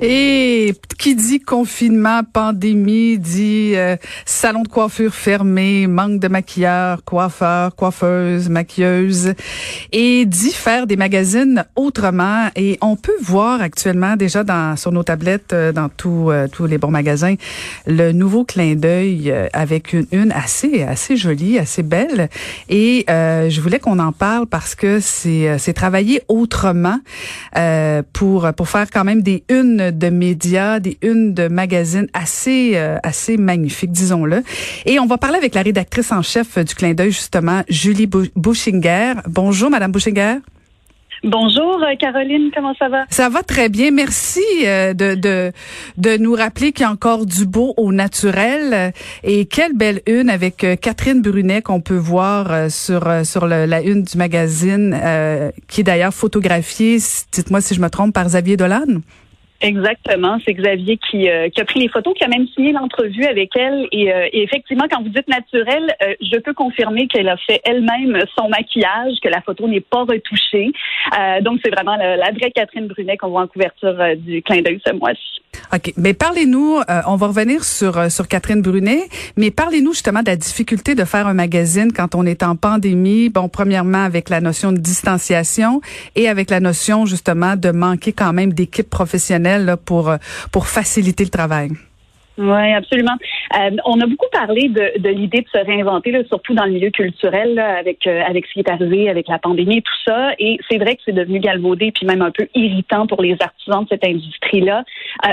Et qui dit confinement, pandémie, dit euh, salon de coiffure fermé, manque de maquilleurs, coiffeurs, coiffeuses, maquilleuses, et dit faire des magazines autrement. Et on peut voir actuellement déjà dans sur nos tablettes, euh, dans tous euh, tous les bons magasins, le nouveau clin d'œil avec une une assez assez jolie, assez belle. Et je voulais qu'on en parle parce que c'est c'est travailler autrement pour pour faire quand même des unes de médias, des unes de magazines assez euh, assez magnifiques, disons-le. Et on va parler avec la rédactrice en chef du Clin d'œil justement, Julie Bouchinger. Bonjour, Madame Bouchinger. Bonjour euh, Caroline, comment ça va? Ça va très bien, merci euh, de, de, de nous rappeler qu'il y a encore du beau au naturel. Et quelle belle une avec Catherine Brunet qu'on peut voir sur, sur la une du magazine, qui est d'ailleurs photographiée, dites-moi si je me trompe, par Xavier Dolan. Exactement, c'est Xavier qui, euh, qui, a pris les photos, qui a même signé l'entrevue avec elle. Et, euh, effectivement, quand vous dites naturel, euh, je peux confirmer qu'elle a fait elle-même son maquillage, que la photo n'est pas retouchée. donc, c'est vraiment la, la, vraie Catherine Brunet qu'on voit en couverture du clin d'œil ce mois-ci. OK. Mais parlez-nous, on va revenir sur, sur Catherine Brunet, mais parlez-nous justement de la difficulté de faire un magazine quand on est en pandémie. Bon, premièrement, avec la notion de distanciation et avec la notion justement de manquer quand même d'équipe professionnelle pour, euh, pour faciliter le travail. Oui, absolument. Euh, on a beaucoup parlé de, l'idée de se réinventer, là, surtout dans le milieu culturel, avec euh, avec ce qui est arrivé, avec la pandémie tout ça. Et c'est vrai que c'est devenu galvaudé, puis même un peu irritant pour les artisans de cette industrie-là.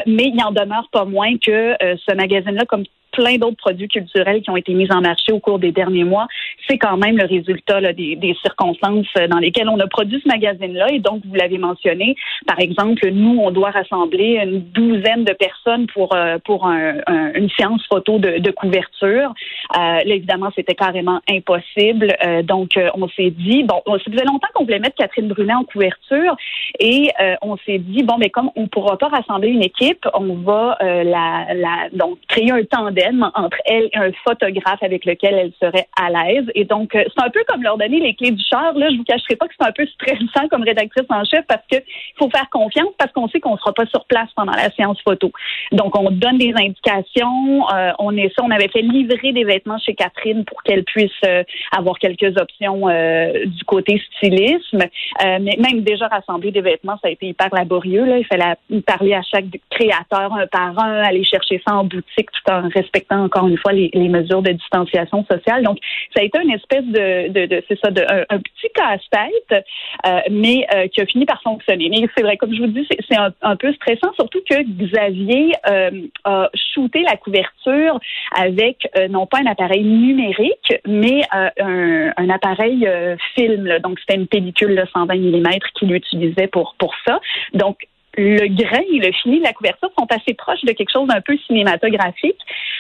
mais il en demeure pas moins que ce magazine-là, comme plein d'autres produits culturels qui ont été mis en marché au cours des derniers mois. C'est quand même le résultat des, circonstances dans lesquelles on a produit ce magazine-là. Et donc, vous l'avez mentionné, par exemple, nous, on doit rassembler une douzaine de personnes pour, euh, pour un, une séance photo de, couverture. Euh, là, évidemment, c'était carrément impossible. Euh, donc, euh, on s'est dit, bon, ça faisait longtemps qu'on voulait mettre Catherine Brunet en couverture et on s'est dit, bon, mais comme on ne pourra pas rassembler une équipe, on va la, la, donc créer un tandem entre elle et un photographe avec lequel elle serait à l'aise. Et donc, euh, c'est un peu comme leur donner les clés du char. Là, je vous cacherai pas que c'est un peu stressant comme rédactrice en chef parce que faut faire confiance parce qu'on sait qu'on sera pas sur place pendant la séance photo. Donc, on donne des indications. Euh, on est ça. On avait fait livrer des vêtements chez Catherine pour qu'elle puisse euh, avoir quelques options du côté stylisme. mais même déjà rassembler des vêtements, ça a été hyper laborieux. Là. Il fallait parler à chaque créateur un par un, aller chercher ça en boutique tout en respectant respectant encore une fois les, mesures de distanciation sociale. Donc, ça a été une espèce de, c'est ça, de, un, petit casse-tête, euh, mais euh, qui a fini par fonctionner. Mais c'est vrai, comme je vous dis, c'est un, peu stressant, surtout que Xavier euh, a shooté la couverture avec non pas un appareil numérique, mais un, un, appareil film. Donc, c'était une pellicule de 120 mm qu'il utilisait pour pour ça. Donc, le grain et le fini de la couverture sont assez proches de quelque chose d'un peu cinématographique.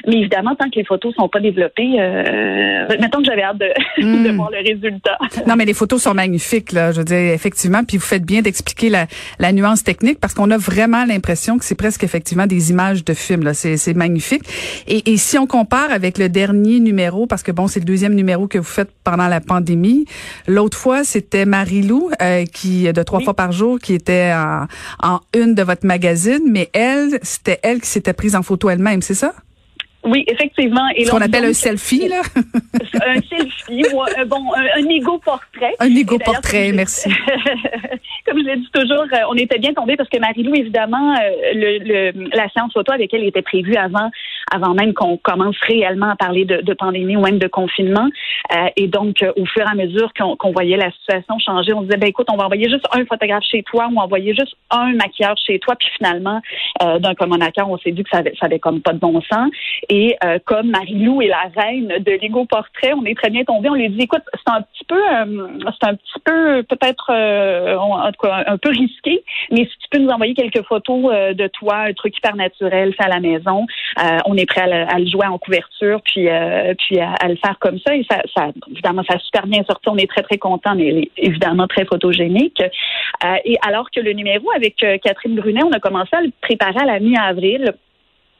Mais évidemment, tant que les photos sont pas développées, euh, mettons que j'avais hâte de, hmm. voir le résultat. Non, mais les photos sont magnifiques, là. Je veux dire, effectivement. Puis vous faites bien d'expliquer la, la nuance technique parce qu'on a vraiment l'impression que c'est presque effectivement des images de films. Là, c'est, c'est magnifique. Et, et si on compare avec le dernier numéro, parce que bon, c'est le deuxième numéro que vous faites pendant la pandémie. L'autre fois, c'était Marie-Lou euh, qui de trois fois par jour qui était en, en une de votre magazine, mais elle, c'était elle qui s'était prise en photo elle-même, c'est ça? Oui, effectivement. Et Ce qu'on appelle un selfie, là? un selfie, ou un, bon, un, égo-portrait. Un égo-portrait, merci. comme je l'ai dit toujours, euh, on était bien tombés parce que Marie-Lou, évidemment, euh, le, le, la séance photo avec elle était prévue avant avant même qu'on commence réellement à parler de, de, pandémie ou même de confinement. Euh, et donc, euh, au fur et à mesure qu'on voyait la situation changer, on disait, ben écoute, on va envoyer juste un photographe chez toi ou envoyer juste un maquilleur chez toi. Puis finalement, euh, d'un commun accord, on s'est dit que ça avait, ça avait comme pas de bon sens. Et euh, comme Marie-Lou est la reine de l'ego portrait, on est très bien tombé. On lui dit, écoute, c'est un petit peu, c'est un petit peu peut-être en tout cas, un peu risqué, mais si tu peux nous envoyer quelques photos de toi, un truc hyper naturel fait à la maison, on est prêt à le, jouer en couverture, puis puis à, le faire comme ça. Et ça, évidemment, ça a super bien sorti. On est très très content, mais évidemment très photogénique. et alors que le numéro avec Catherine Brunet, on a commencé à le préparer à la mi-avril.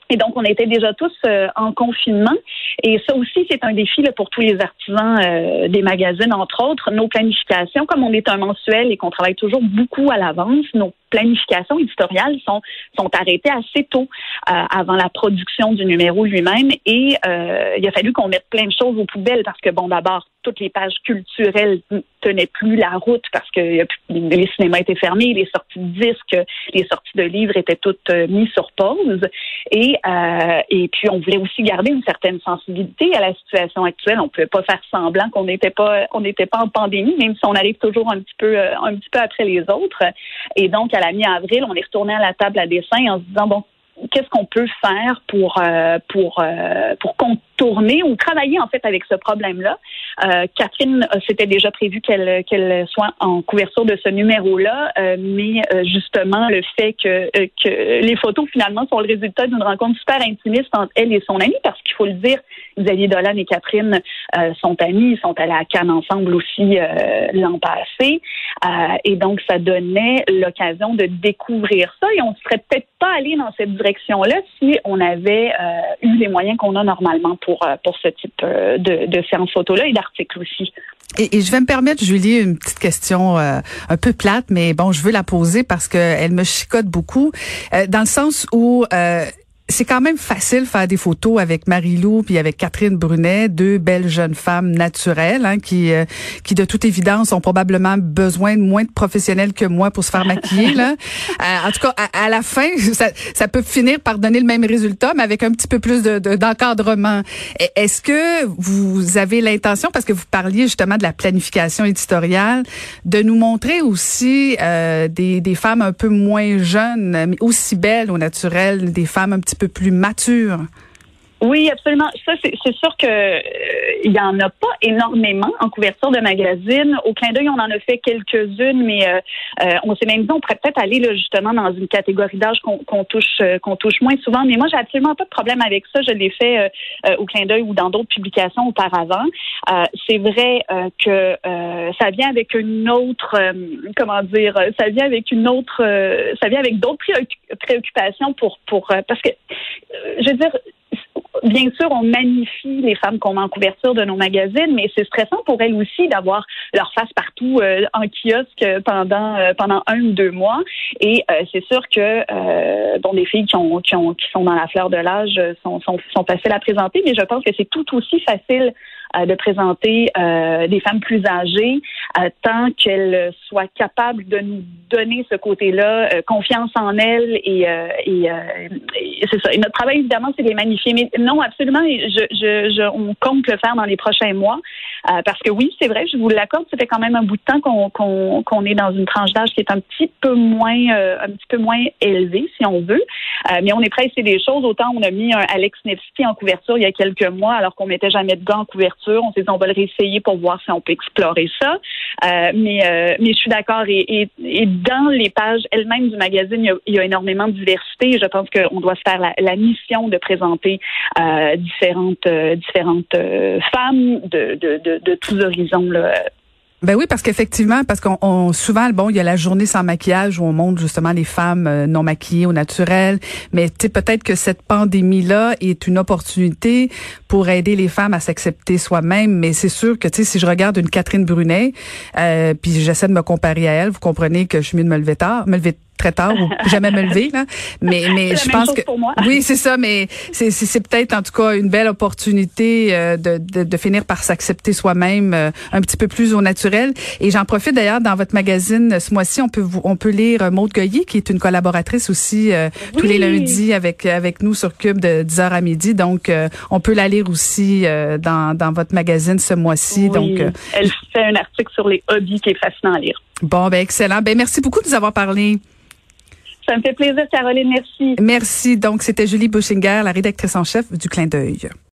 Et donc, on était déjà tous euh, en confinement. Et ça aussi, c'est un défi là, pour tous les artisans euh, des magazines, entre autres. Nos planifications, comme on est un mensuel et qu'on travaille toujours beaucoup à l'avance, nos planifications éditoriales sont, sont arrêtées assez tôt euh, avant la production du numéro lui-même. Et il a fallu qu'on mette plein de choses aux poubelles parce que, bon, d'abord, toutes les pages culturelles tenaient plus la route parce que les cinémas étaient fermés, les sorties de disques, les sorties de livres étaient toutes mises sur pause. Et euh, et puis, on voulait aussi garder une certaine sensibilité à la situation actuelle. On pouvait pas faire semblant qu'on n'était pas, en pandémie, même si on arrive toujours un petit peu, euh, un petit peu après les autres. Et donc, à la mi-avril, on est retourné à la table à dessin en se disant bon, qu'est-ce qu'on peut faire pour euh, pour pour tourner ou travailler en fait avec ce problème-là. Euh, Catherine, c'était déjà prévu qu'elle qu'elle soit en couverture de ce numéro-là, euh, mais euh, justement le fait que que les photos finalement sont le résultat d'une rencontre super intimiste entre elle et son amie, parce qu'il faut le dire, Xavier Dolan et Catherine sont amis, ils sont allés à Cannes ensemble aussi l'an passé, et donc ça donnait l'occasion de découvrir ça. Et on serait peut-être pas allé dans cette direction-là si on avait eu les moyens qu'on a normalement pour, euh, pour ce type euh, de, de séance photo-là et d'articles aussi. Et, je vais me permettre, Julie, une petite question euh, un peu plate, mais bon, je veux la poser parce qu'elle me chicote beaucoup, dans le sens où c'est quand même facile faire des photos avec Marie-Lou puis avec Catherine Brunet, deux belles jeunes femmes naturelles hein, qui euh, qui de toute évidence ont probablement besoin de moins de professionnels que moi pour se faire maquiller là. Euh, en tout cas, à, la fin, ça, ça, peut finir par donner le même résultat, mais avec un petit peu plus de, d'encadrement. Est-ce que vous avez l'intention, parce que vous parliez justement de la planification éditoriale, de nous montrer aussi euh, des, des femmes un peu moins jeunes, mais aussi belles au naturel, des femmes un petit peu plus mature. Oui, absolument. Ça, c'est sûr que euh, y en a pas énormément en couverture de magazine. Au clin d'œil, on en a fait quelques-unes, mais euh, euh, on s'est même dit on pourrait peut-être aller là, justement dans une catégorie d'âge qu'on touche qu'on touche moins souvent. Mais moi, j'ai absolument pas de problème avec ça. Je l'ai fait au clin d'œil ou dans d'autres publications auparavant. c'est vrai que ça vient avec une autre, comment dire, ça vient avec une autre, ça vient avec d'autres préoccupations pour pour parce que je veux dire bien sûr, on magnifie les femmes qu'on met en couverture de nos magazines, mais c'est stressant pour elles aussi d'avoir leur face partout euh, en kiosque pendant euh, pendant un ou deux mois. Et euh, c'est sûr que bon, des filles qui ont, qui ont qui sont dans la fleur de l'âge sont, sont sont faciles à présenter, mais je pense que c'est tout aussi facile de présenter des femmes plus âgées tant qu'elles soient capables de nous donner ce côté-là, confiance en elles et, et, et c'est ça. Et notre travail évidemment c'est de les magnifier, mais non, absolument. Je, je, je, on compte le faire dans les prochains mois. Euh, parce que oui, c'est vrai, je vous l'accorde, ça fait quand même un bout de temps qu'on qu'on qu'on est dans une tranche d'âge qui est un petit peu moins euh, un petit peu moins élevée, si on veut. Euh, mais on est essayer des choses. Autant on a mis un Alex Nevsky en couverture il y a quelques mois, alors qu'on mettait jamais de gars en couverture. On s'est dit on va le réessayer pour voir si on peut explorer ça. mais mais je suis d'accord. Et, dans les pages elles-mêmes du magazine, il y, a, énormément de diversité. Je pense qu'on doit se faire la, mission de présenter euh, différentes euh, différentes euh, femmes de, de, de, de tous horizons là, ben oui, parce qu'effectivement, parce qu'on souvent, bon, il y a la journée sans maquillage où on montre justement les femmes euh, non maquillées au naturel, mais peut-être que cette pandémie-là est une opportunité pour aider les femmes à s'accepter soi-même. Mais c'est sûr que tu sais, si je regarde une Catherine Brunet, euh, puis j'essaie de me comparer à elle, vous comprenez que je suis mieux de me lever tard, très tard ou jamais me lever là. Mais mais je pense que oui c'est ça. Mais c'est c'est peut-être en tout cas une belle opportunité euh, de, de, de finir par s'accepter soi-même euh, un petit peu plus au naturel. Et j'en profite d'ailleurs dans votre magazine ce mois-ci on peut vous, on peut lire Maude Goyer qui est une collaboratrice aussi tous les lundis avec avec nous sur Cube de 10h à midi. Donc on peut la lire aussi dans dans votre magazine ce mois-ci. Donc elle fait un article sur les hobbies qui est fascinant à lire. Bon ben excellent. Ben merci beaucoup de nous avoir parlé. Ça me fait plaisir, Caroline. Merci. Merci. Donc, c'était Julie Bushinger, la rédactrice en chef du Clin d'œil.